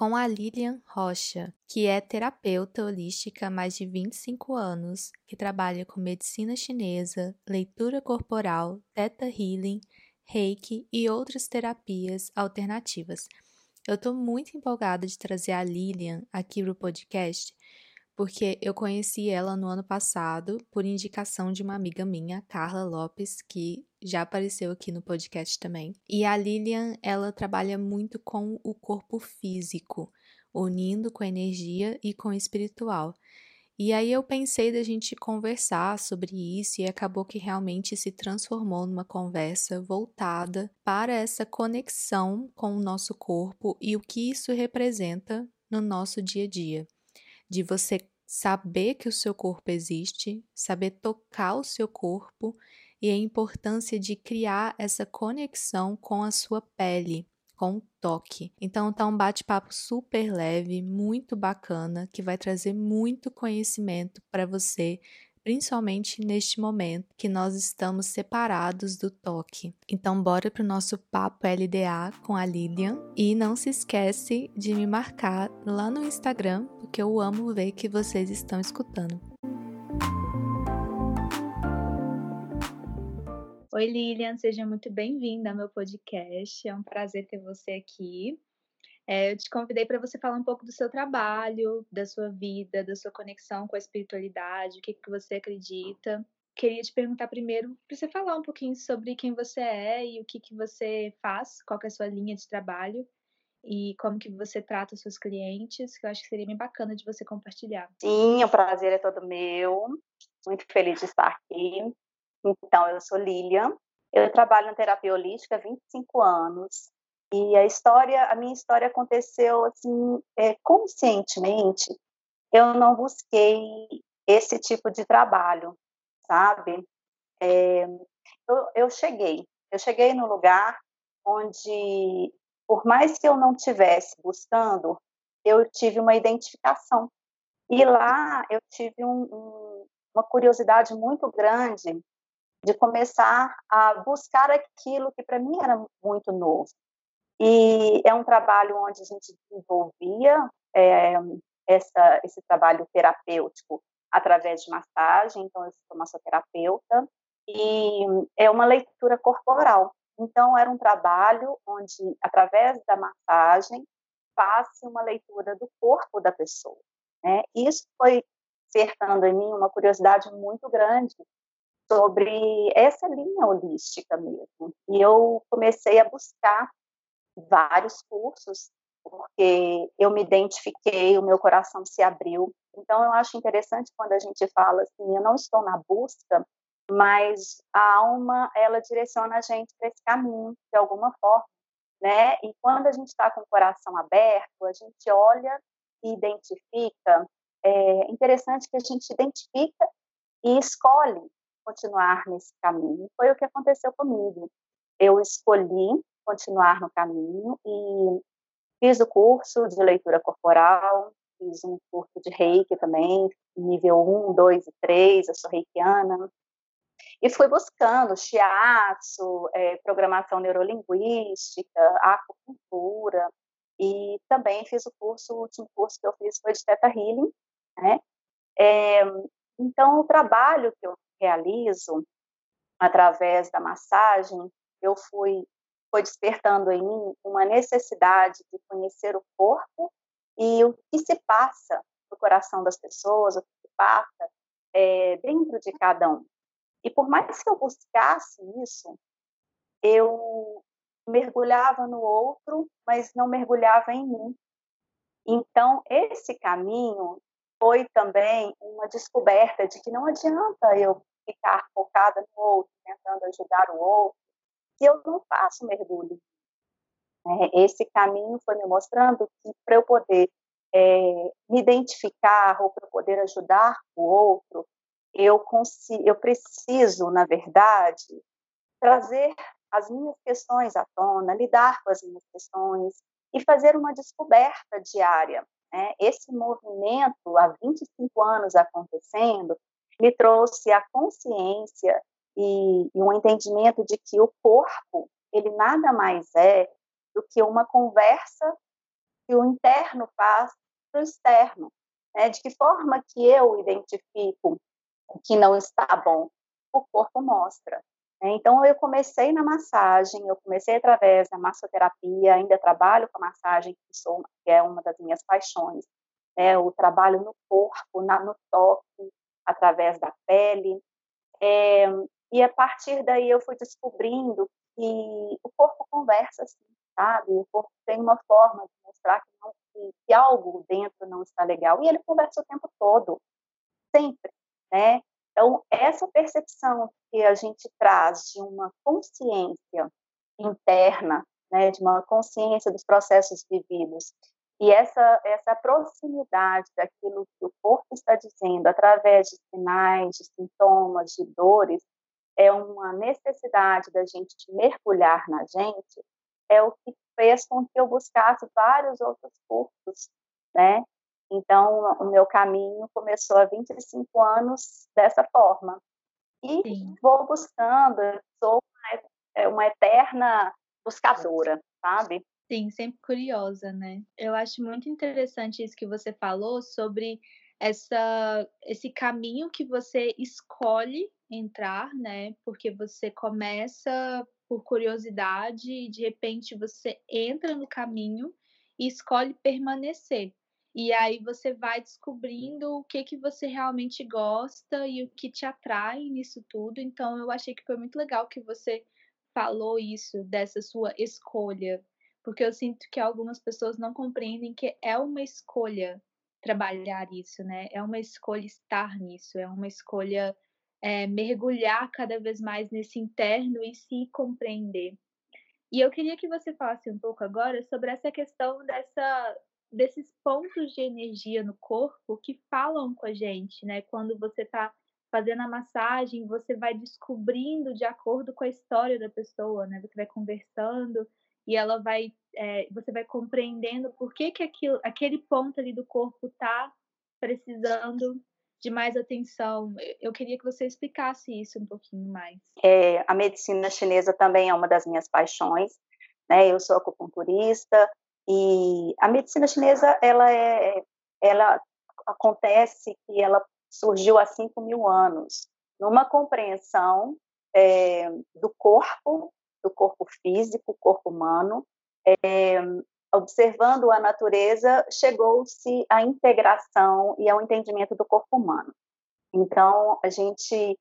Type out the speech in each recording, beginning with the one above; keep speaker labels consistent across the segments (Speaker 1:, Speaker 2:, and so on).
Speaker 1: com a Lilian Rocha, que é terapeuta holística há mais de 25 anos, que trabalha com medicina chinesa, leitura corporal, Theta Healing, Reiki e outras terapias alternativas. Eu estou muito empolgada de trazer a Lilian aqui para o podcast, porque eu conheci ela no ano passado por indicação de uma amiga minha, Carla Lopes, que já apareceu aqui no podcast também. E a Lilian, ela trabalha muito com o corpo físico, unindo com a energia e com o espiritual. E aí eu pensei da gente conversar sobre isso e acabou que realmente se transformou numa conversa voltada para essa conexão com o nosso corpo e o que isso representa no nosso dia a dia de você saber que o seu corpo existe, saber tocar o seu corpo e a importância de criar essa conexão com a sua pele, com o toque. Então tá um bate-papo super leve, muito bacana, que vai trazer muito conhecimento para você principalmente neste momento que nós estamos separados do toque. Então, bora para o nosso papo LDA com a Lilian e não se esquece de me marcar lá no Instagram, porque eu amo ver que vocês estão escutando. Oi, Lilian, seja muito bem-vinda ao meu podcast. É um prazer ter você aqui. É, eu te convidei para você falar um pouco do seu trabalho, da sua vida, da sua conexão com a espiritualidade, o que, que você acredita. Queria te perguntar primeiro para você falar um pouquinho sobre quem você é e o que, que você faz, qual é a sua linha de trabalho e como que você trata os seus clientes, que eu acho que seria bem bacana de você compartilhar.
Speaker 2: Sim, o prazer é todo meu. Muito feliz de estar aqui. Então, eu sou Lilian, eu trabalho na terapia holística há 25 anos. E a história, a minha história aconteceu assim, é, conscientemente. Eu não busquei esse tipo de trabalho, sabe? É, eu, eu cheguei, eu cheguei no lugar onde, por mais que eu não tivesse buscando, eu tive uma identificação. E lá eu tive um, um, uma curiosidade muito grande de começar a buscar aquilo que para mim era muito novo. E é um trabalho onde a gente desenvolvia é, essa, esse trabalho terapêutico através de massagem, então eu sou massoterapeuta, e é uma leitura corporal. Então era um trabalho onde, através da massagem, faça uma leitura do corpo da pessoa. Né? Isso foi cercando em mim uma curiosidade muito grande sobre essa linha holística mesmo. E eu comecei a buscar vários cursos, porque eu me identifiquei, o meu coração se abriu. Então, eu acho interessante quando a gente fala assim: eu não estou na busca, mas a alma, ela direciona a gente para esse caminho, de alguma forma. Né? E quando a gente está com o coração aberto, a gente olha e identifica. É interessante que a gente identifica e escolhe continuar nesse caminho. Foi o que aconteceu comigo. Eu escolhi continuar no caminho. E fiz o curso de leitura corporal, fiz um curso de reiki também, nível 1, 2 e 3, eu sou reikiana, E fui buscando shiatsu, é, programação neurolinguística, acupuntura, e também fiz o curso, o último curso que eu fiz foi de Theta Healing, né? É, então, o trabalho que eu realizo através da massagem, eu fui foi despertando em mim uma necessidade de conhecer o corpo e o que se passa no coração das pessoas, o que se passa é, dentro de cada um. E por mais que eu buscasse isso, eu mergulhava no outro, mas não mergulhava em mim. Então, esse caminho foi também uma descoberta de que não adianta eu ficar focada no outro, tentando ajudar o outro, se eu não faço mergulho. É, esse caminho foi me mostrando que para eu poder é, me identificar ou para poder ajudar o outro, eu, consigo, eu preciso, na verdade, trazer as minhas questões à tona, lidar com as minhas questões e fazer uma descoberta diária. Né? Esse movimento, há 25 anos acontecendo, me trouxe a consciência e, e um entendimento de que o corpo, ele nada mais é do que uma conversa que o interno faz para o externo. Né? De que forma que eu identifico o que não está bom? O corpo mostra. Né? Então, eu comecei na massagem, eu comecei através da massoterapia, ainda trabalho com a massagem, que, sou, que é uma das minhas paixões. Né? O trabalho no corpo, na, no toque, através da pele. É, e a partir daí eu fui descobrindo que o corpo conversa assim, sabe? O corpo tem uma forma de mostrar que, não, que, que algo dentro não está legal. E ele conversa o tempo todo, sempre, né? Então, essa percepção que a gente traz de uma consciência interna, né, de uma consciência dos processos vividos, e essa, essa proximidade daquilo que o corpo está dizendo através de sinais, de sintomas, de dores, é uma necessidade da gente mergulhar na gente, é o que fez com que eu buscasse vários outros cursos, né? Então, o meu caminho começou há 25 anos dessa forma. E Sim. vou buscando, sou uma, é, uma eterna buscadora, sabe?
Speaker 3: Sim, sempre curiosa, né? Eu acho muito interessante isso que você falou sobre essa, esse caminho que você escolhe entrar, né? Porque você começa por curiosidade e de repente você entra no caminho e escolhe permanecer. E aí você vai descobrindo o que que você realmente gosta e o que te atrai nisso tudo. Então eu achei que foi muito legal que você falou isso dessa sua escolha, porque eu sinto que algumas pessoas não compreendem que é uma escolha trabalhar isso, né? É uma escolha estar nisso, é uma escolha é, mergulhar cada vez mais nesse interno e se compreender. E eu queria que você falasse um pouco agora sobre essa questão dessa, desses pontos de energia no corpo que falam com a gente, né? Quando você está fazendo a massagem, você vai descobrindo de acordo com a história da pessoa, né? Você vai conversando e ela vai, é, você vai compreendendo por que, que aquilo, aquele ponto ali do corpo está precisando de mais atenção. Eu queria que você explicasse isso um pouquinho mais.
Speaker 2: É, a medicina chinesa também é uma das minhas paixões. Né? Eu sou acupunturista e a medicina chinesa ela é, ela acontece que ela surgiu há 5 mil anos numa compreensão é, do corpo, do corpo físico, corpo humano, é, observando a natureza, chegou-se à integração e ao entendimento do corpo humano. Então, a gente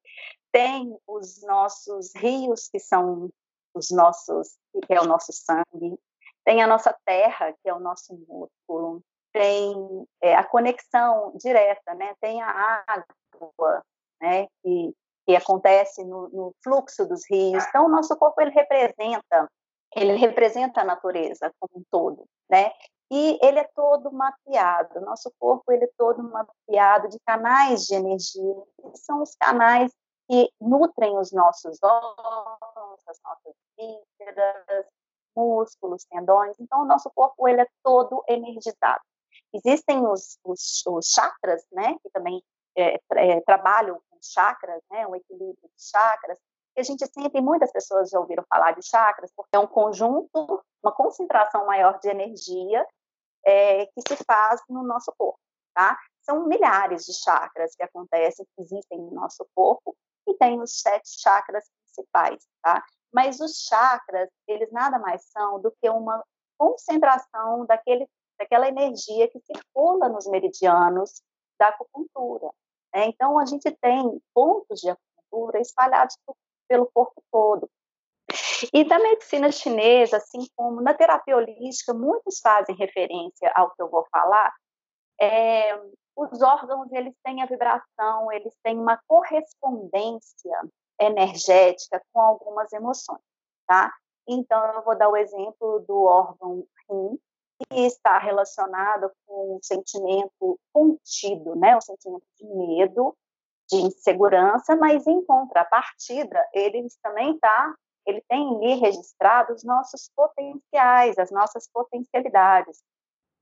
Speaker 2: tem os nossos rios, que são os nossos, que é o nosso sangue, tem a nossa terra, que é o nosso músculo, tem é, a conexão direta, né? Tem a água, né? Que, que acontece no, no fluxo dos rios. Então, o nosso corpo ele representa ele representa a natureza como um todo, né? E ele é todo mapeado, nosso corpo ele é todo mapeado de canais de energia, que são os canais que nutrem os nossos órgãos, as nossas vísceras, músculos, tendões. Então, o nosso corpo ele é todo energizado. Existem os, os, os chakras, né, que também é, é, trabalham com chakras, né, um equilíbrio de chakras, a gente sempre, muitas pessoas já ouviram falar de chakras, porque é um conjunto, uma concentração maior de energia é, que se faz no nosso corpo, tá? São milhares de chakras que acontecem, que existem no nosso corpo, e tem os sete chakras principais, tá? Mas os chakras, eles nada mais são do que uma concentração daquele, daquela energia que circula nos meridianos da acupuntura. Né? Então, a gente tem pontos de acupuntura espalhados pelo corpo todo. E da medicina chinesa, assim como na terapia holística, muitos fazem referência ao que eu vou falar. É, os órgãos eles têm a vibração, eles têm uma correspondência energética com algumas emoções, tá? Então eu vou dar o exemplo do órgão rim, que está relacionado com o sentimento contido, né? O sentimento de medo, de insegurança, mas em contrapartida, ele também está, ele tem ali registrado os nossos potenciais, as nossas potencialidades.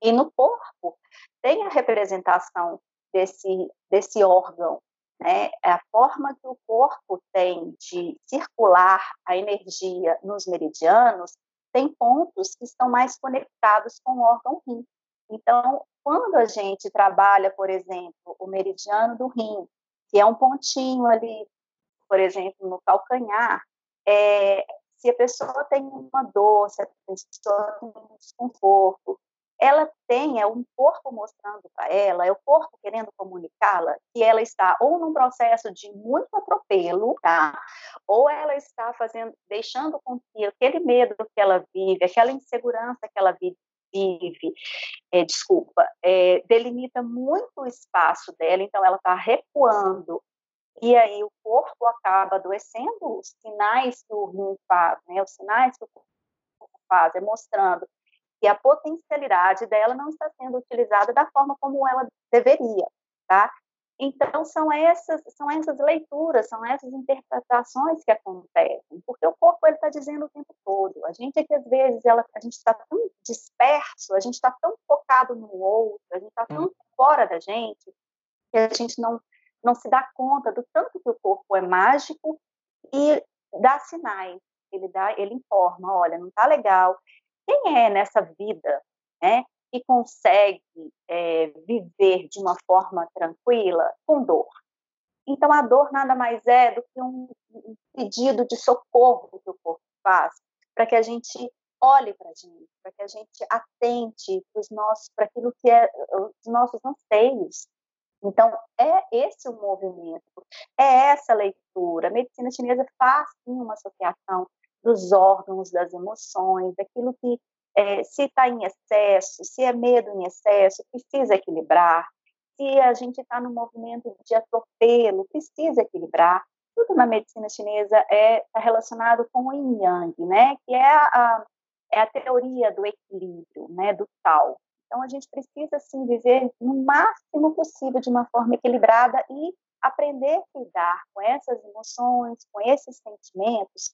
Speaker 2: E no corpo tem a representação desse, desse órgão, né? É a forma que o corpo tem de circular a energia nos meridianos tem pontos que estão mais conectados com o órgão rim. Então, quando a gente trabalha, por exemplo, o meridiano do rim, que é um pontinho ali, por exemplo, no calcanhar, é, se a pessoa tem uma dor, se a pessoa tem um desconforto, ela tem, é um corpo mostrando para ela, é o corpo querendo comunicá-la que ela está ou num processo de muito atropelo, tá? Ou ela está fazendo, deixando com que aquele medo que ela vive, aquela insegurança que ela vive, vive, é, desculpa, é, delimita muito o espaço dela, então ela está recuando, e aí o corpo acaba adoecendo, os sinais que o rim faz, né, os sinais que o corpo faz, é mostrando que a potencialidade dela não está sendo utilizada da forma como ela deveria, tá? Então, são essas, são essas leituras, são essas interpretações que acontecem, porque o corpo está dizendo o tempo todo. A gente é que, às vezes, ela, a gente está tão disperso, a gente está tão focado no outro, a gente está tão hum. fora da gente, que a gente não, não se dá conta do tanto que o corpo é mágico e dá sinais. Ele, dá, ele informa, olha, não está legal. Quem é nessa vida, né, que consegue é, viver de uma forma tranquila com dor. Então, a dor nada mais é do que um, um pedido de socorro que o corpo faz para que a gente olhe para a gente, para que a gente atente para aquilo que é os nossos anseios. Então, é esse o movimento, é essa leitura. A medicina chinesa faz sim uma associação dos órgãos, das emoções, daquilo que é, se está em excesso, se é medo em excesso, precisa equilibrar. Se a gente está no movimento de atropelo, precisa equilibrar. Tudo na medicina chinesa é tá relacionado com o yin yang, né? Que é a, é a teoria do equilíbrio, né? Do tal. Então a gente precisa sim viver no máximo possível de uma forma equilibrada e aprender a lidar com essas emoções, com esses sentimentos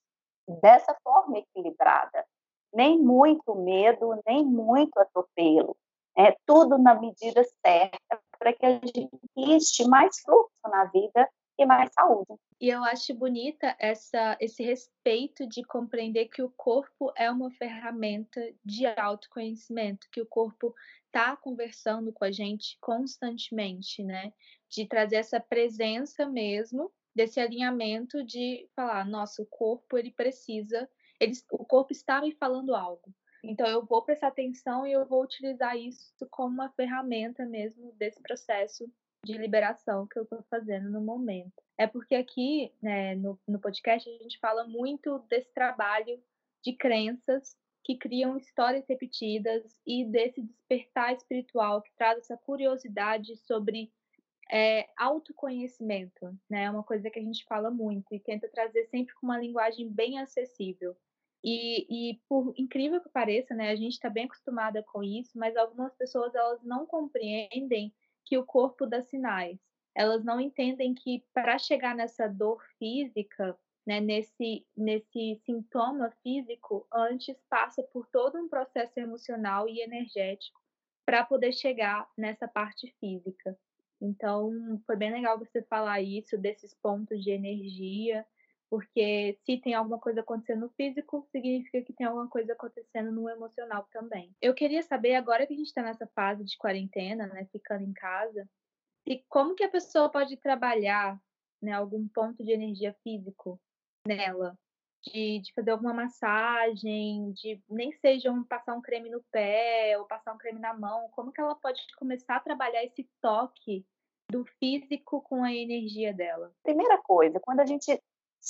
Speaker 2: dessa forma equilibrada nem muito medo, nem muito atropelo. É tudo na medida certa para que a gente existe mais fluxo na vida e mais saúde.
Speaker 3: E eu acho bonita essa, esse respeito de compreender que o corpo é uma ferramenta de autoconhecimento, que o corpo está conversando com a gente constantemente, né? De trazer essa presença mesmo, desse alinhamento de falar, nossa, o corpo ele precisa eles, o corpo está me falando algo. Então eu vou prestar atenção e eu vou utilizar isso como uma ferramenta mesmo desse processo de liberação que eu estou fazendo no momento. É porque aqui né, no, no podcast a gente fala muito desse trabalho de crenças que criam histórias repetidas e desse despertar espiritual que traz essa curiosidade sobre é, autoconhecimento, né? É uma coisa que a gente fala muito e tenta trazer sempre com uma linguagem bem acessível. E, e, por incrível que pareça, né, a gente está bem acostumada com isso, mas algumas pessoas elas não compreendem que o corpo dá sinais. Elas não entendem que para chegar nessa dor física, né, nesse, nesse sintoma físico, antes passa por todo um processo emocional e energético para poder chegar nessa parte física. Então, foi bem legal você falar isso, desses pontos de energia, porque se tem alguma coisa acontecendo no físico, significa que tem alguma coisa acontecendo no emocional também. Eu queria saber, agora que a gente está nessa fase de quarentena, né, ficando em casa, e como que a pessoa pode trabalhar né, algum ponto de energia físico nela? De, de fazer alguma massagem, de nem seja um, passar um creme no pé ou passar um creme na mão, como que ela pode começar a trabalhar esse toque do físico com a energia dela?
Speaker 2: Primeira coisa, quando a gente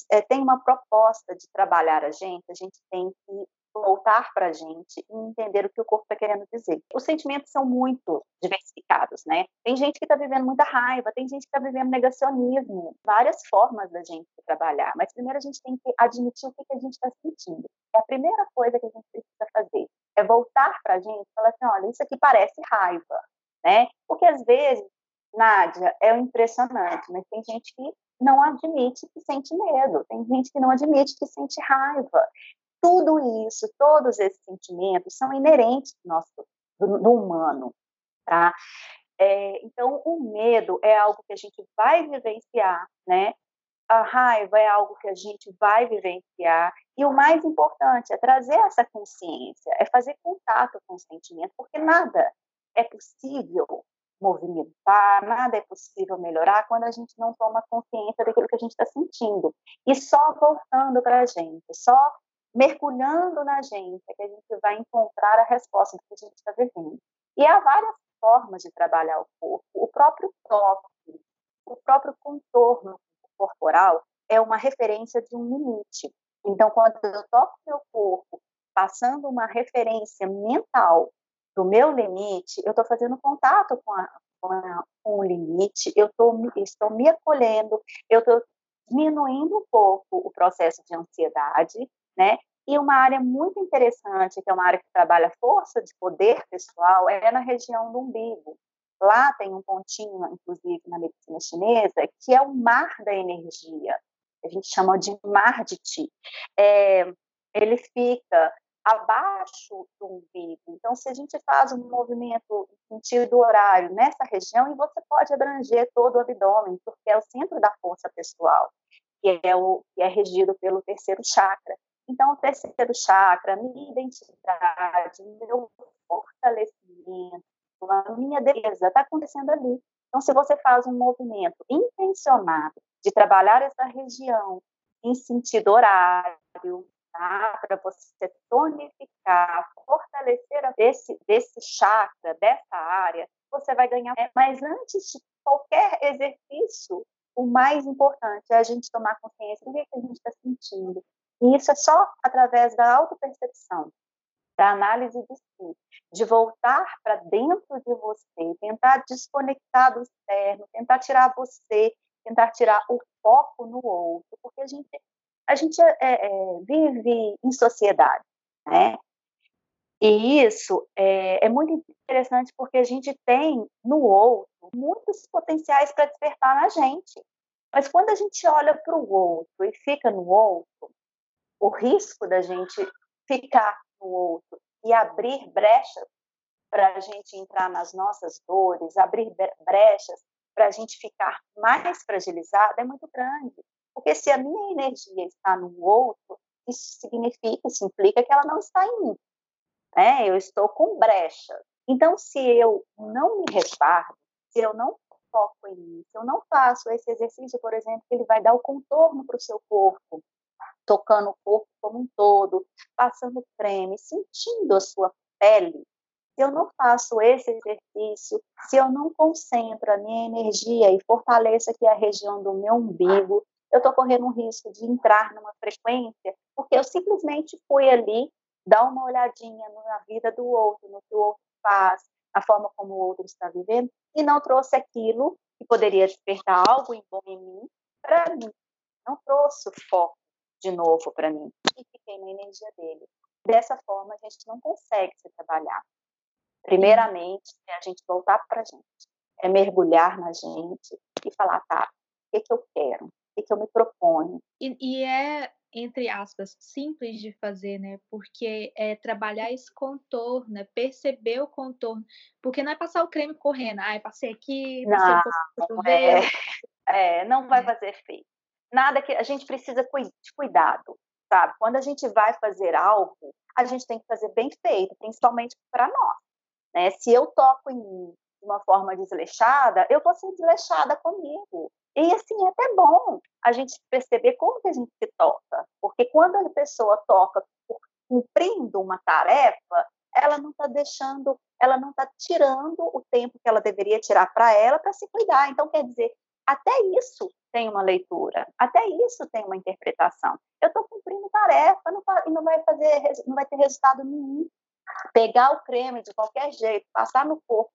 Speaker 2: é, tem uma proposta de trabalhar a gente, a gente tem que voltar para a gente e entender o que o corpo está querendo dizer. Os sentimentos são muito diversificados, né? Tem gente que está vivendo muita raiva, tem gente que está vivendo negacionismo, várias formas da gente trabalhar. Mas primeiro a gente tem que admitir o que, que a gente está sentindo. É a primeira coisa que a gente precisa fazer é voltar para a gente e falar assim, olha, isso aqui parece raiva, né? Porque às vezes, Nádia, é impressionante, mas tem gente que não admite que sente medo, tem gente que não admite que sente raiva. Tudo isso, todos esses sentimentos são inerentes do, nosso, do, do humano, tá? É, então, o medo é algo que a gente vai vivenciar, né? A raiva é algo que a gente vai vivenciar. E o mais importante é trazer essa consciência, é fazer contato com o sentimento, porque nada é possível movimentar, nada é possível melhorar quando a gente não toma consciência daquilo que a gente está sentindo. E só voltando para a gente, só mergulhando na gente, é que a gente vai encontrar a resposta do que a gente está vivendo. E há várias formas de trabalhar o corpo. O próprio toque, o próprio contorno corporal é uma referência de um limite. Então, quando eu toco meu corpo, passando uma referência mental do meu limite, eu estou fazendo contato com, a, com, a, com o limite, eu tô, estou me acolhendo, eu estou diminuindo um pouco o processo de ansiedade, né? E uma área muito interessante, que é uma área que trabalha força de poder pessoal, é na região do umbigo. Lá tem um pontinho, inclusive, na medicina chinesa, que é o mar da energia. A gente chama de mar de ti. É, ele fica abaixo do umbigo. Então, se a gente faz um movimento em sentido horário nessa região, e você pode abranger todo o abdômen, porque é o centro da força pessoal, que é, o, que é regido pelo terceiro chakra. Então, o terceiro chakra, minha identidade, meu fortalecimento, a minha defesa está acontecendo ali. Então, se você faz um movimento intencionado de trabalhar essa região em sentido horário, tá? para você tonificar, fortalecer esse, desse chakra, dessa área, você vai ganhar. Mas antes de qualquer exercício, o mais importante é a gente tomar consciência do que, é que a gente está sentindo, e isso é só através da autopercepção, da análise de si, de voltar para dentro de você, tentar desconectar do externo, tentar tirar você, tentar tirar o foco no outro, porque a gente, a gente é, é, vive em sociedade, né? E isso é, é, muito interessante porque a gente tem no outro muitos potenciais para despertar na gente. Mas quando a gente olha para o outro e fica no outro, o risco da gente ficar no outro e abrir brechas para a gente entrar nas nossas dores, abrir brechas para a gente ficar mais fragilizado é muito grande. Porque se a minha energia está no outro, isso significa, isso implica que ela não está em mim. Né? Eu estou com brecha. Então, se eu não me resguardo, se eu não foco em mim, se eu não faço esse exercício, por exemplo, que ele vai dar o contorno para o seu corpo, tocando o corpo como um todo, passando creme, sentindo a sua pele. Se eu não faço esse exercício, se eu não concentro a minha energia e fortaleço aqui a região do meu umbigo, eu estou correndo um risco de entrar numa frequência, porque eu simplesmente fui ali dar uma olhadinha na vida do outro, no que o outro faz, a forma como o outro está vivendo, e não trouxe aquilo que poderia despertar algo bom em mim para mim. Não trouxe o foco de novo para mim e fiquei na energia dele. Dessa forma, a gente não consegue se trabalhar. Primeiramente, é a gente voltar para a gente, é mergulhar na gente e falar, tá, o que, que eu quero? O que, que eu me proponho?
Speaker 3: E, e é entre aspas, simples de fazer, né? Porque é trabalhar esse contorno, é perceber o contorno. Porque não é passar o creme correndo, ah, passei aqui, passei
Speaker 2: não, um pouco é, é, não vai é. fazer efeito. Nada que a gente precisa de cuidado, sabe? Quando a gente vai fazer algo, a gente tem que fazer bem feito, principalmente para nós. Né? Se eu toco em mim de uma forma desleixada, eu vou ser desleixada comigo. E assim, é até bom a gente perceber como que a gente se toca, porque quando a pessoa toca cumprindo uma tarefa, ela não está deixando, ela não está tirando o tempo que ela deveria tirar para ela para se cuidar. Então, quer dizer, até isso tem uma leitura, até isso tem uma interpretação. Eu estou cumprindo tarefa não, e não vai fazer, não vai ter resultado nenhum. Pegar o creme de qualquer jeito, passar no corpo,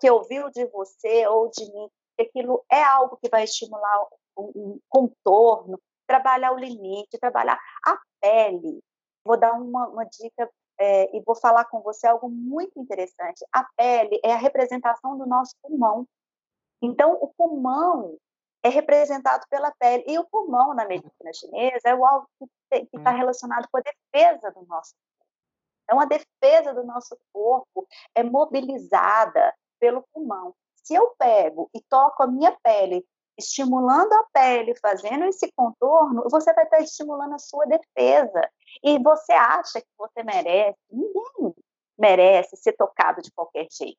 Speaker 2: porque ouviu de você ou de mim que aquilo é algo que vai estimular um, contorno, trabalhar o limite, trabalhar a pele. Vou dar uma, uma dica é, e vou falar com você algo muito interessante. A pele é a representação do nosso pulmão. Então, o pulmão é representado pela pele. E o pulmão, na medicina chinesa, é o algo que está hum. relacionado com a defesa do nosso corpo. Então, a defesa do nosso corpo é mobilizada pelo pulmão. Se eu pego e toco a minha pele, estimulando a pele, fazendo esse contorno, você vai estar estimulando a sua defesa. E você acha que você merece, ninguém merece ser tocado de qualquer jeito.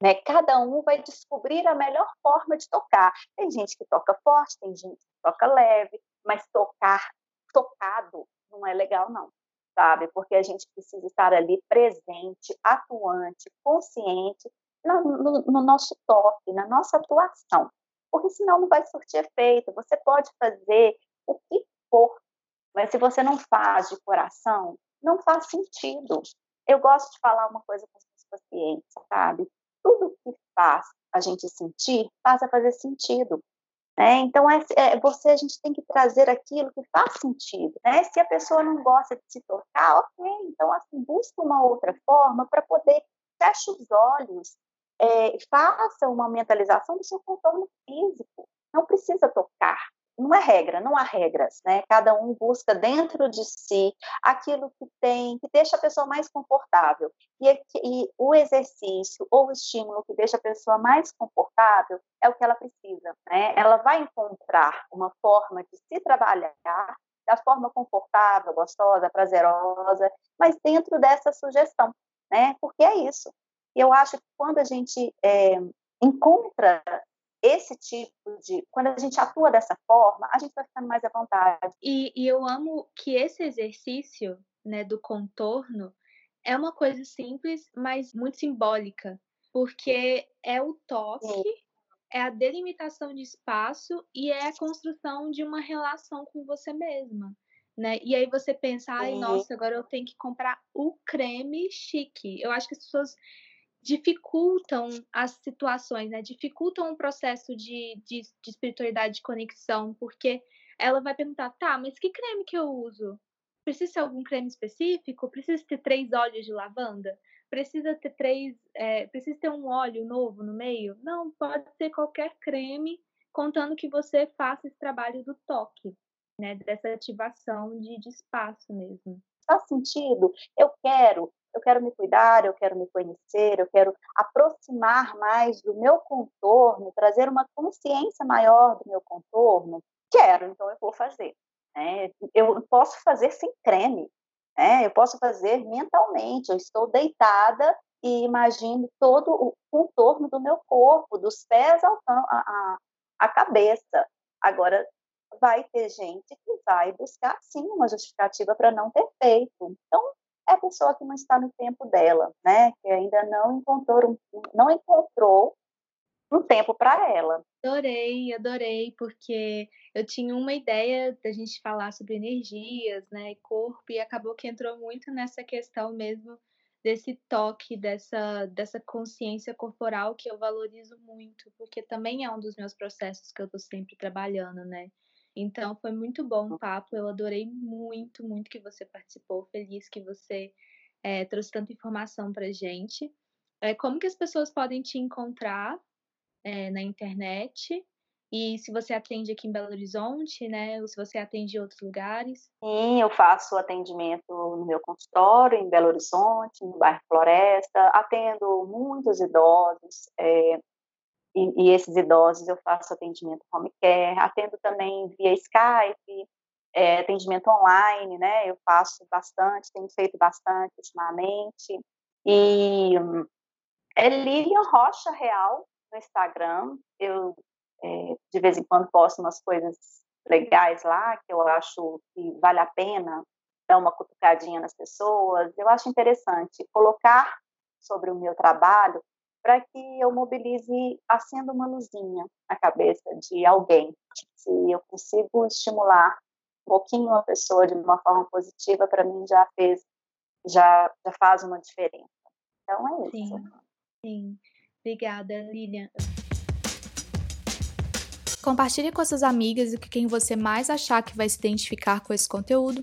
Speaker 2: Né? Cada um vai descobrir a melhor forma de tocar. Tem gente que toca forte, tem gente que toca leve, mas tocar tocado não é legal, não, sabe? Porque a gente precisa estar ali presente, atuante, consciente no, no nosso toque, na nossa atuação. Porque senão não vai surtir efeito. Você pode fazer o que for, mas se você não faz de coração, não faz sentido. Eu gosto de falar uma coisa com os pacientes, sabe? tudo que faz a gente sentir passa a fazer sentido. Né? Então, é, é, você, a gente tem que trazer aquilo que faz sentido. Né? Se a pessoa não gosta de se tocar, ok, então assim, busca uma outra forma para poder, fecha os olhos, é, faça uma mentalização do seu contorno físico. Não precisa tocar, não é regra, não há regras, né? Cada um busca dentro de si aquilo que tem, que deixa a pessoa mais confortável. E, e, o exercício ou o estímulo que deixa a pessoa mais confortável é o que ela precisa, né? Ela vai encontrar uma forma de se trabalhar da forma confortável, gostosa, prazerosa, mas dentro dessa sugestão, né? Porque é isso. Eu acho que quando a gente é, encontra esse tipo de. Quando a gente atua dessa forma, a gente vai ficando mais à vontade.
Speaker 3: E, e eu amo que esse exercício né, do contorno é uma coisa simples, mas muito simbólica, porque é o toque, Sim. é a delimitação de espaço e é a construção de uma relação com você mesma. Né? E aí você pensa, ai, nossa, agora eu tenho que comprar o creme chique. Eu acho que as pessoas dificultam as situações, né? Dificultam o processo de, de, de espiritualidade de conexão, porque ela vai perguntar, tá, mas que creme que eu uso? Precisa ser algum creme específico? Precisa ter três óleos de lavanda? Precisa ter três, é, precisa ter um óleo novo no meio? Não, pode ser qualquer creme, contando que você faça esse trabalho do toque, né? Dessa ativação de, de espaço mesmo.
Speaker 2: Faz sentido? Eu quero eu quero me cuidar, eu quero me conhecer, eu quero aproximar mais do meu contorno, trazer uma consciência maior do meu contorno, quero, então eu vou fazer. Né? Eu posso fazer sem creme, né? eu posso fazer mentalmente, eu estou deitada e imagino todo o contorno do meu corpo, dos pés ao a, a, cabeça. Agora, vai ter gente que vai buscar, sim, uma justificativa para não ter feito. Então, é a pessoa que não está no tempo dela, né? Que ainda não encontrou, não encontrou um tempo para ela.
Speaker 3: Adorei, adorei, porque eu tinha uma ideia da gente falar sobre energias, né, e corpo, e acabou que entrou muito nessa questão mesmo desse toque, dessa, dessa consciência corporal que eu valorizo muito, porque também é um dos meus processos que eu estou sempre trabalhando, né? Então foi muito bom o papo, eu adorei muito, muito que você participou, feliz que você é, trouxe tanta informação para gente. É, como que as pessoas podem te encontrar é, na internet
Speaker 4: E se você atende aqui em Belo Horizonte, né? Ou se você atende em outros lugares?
Speaker 2: Sim, eu faço atendimento no meu consultório, em Belo Horizonte, no bairro Floresta. Atendo muitos idosos, é, e, e, esses idosos eu faço atendimento home care. Atendo também via Skype, é, atendimento online, né? Eu faço bastante, tenho feito bastante ultimamente. E é Lilian Rocha Real no Instagram. Eu é, de vez em quando posto umas coisas legais lá, que eu acho que vale a pena dar uma cutucadinha nas pessoas. Eu acho interessante colocar sobre o meu trabalho para que eu mobilize, acenda uma luzinha na cabeça de alguém. Se eu consigo estimular um pouquinho a pessoa de uma forma positiva, para mim já fez, já, já faz uma diferença. Então é isso.
Speaker 4: Sim, sim. Obrigada, Lilian. Compartilhe com suas amigas e com quem você mais achar que vai se identificar com esse conteúdo.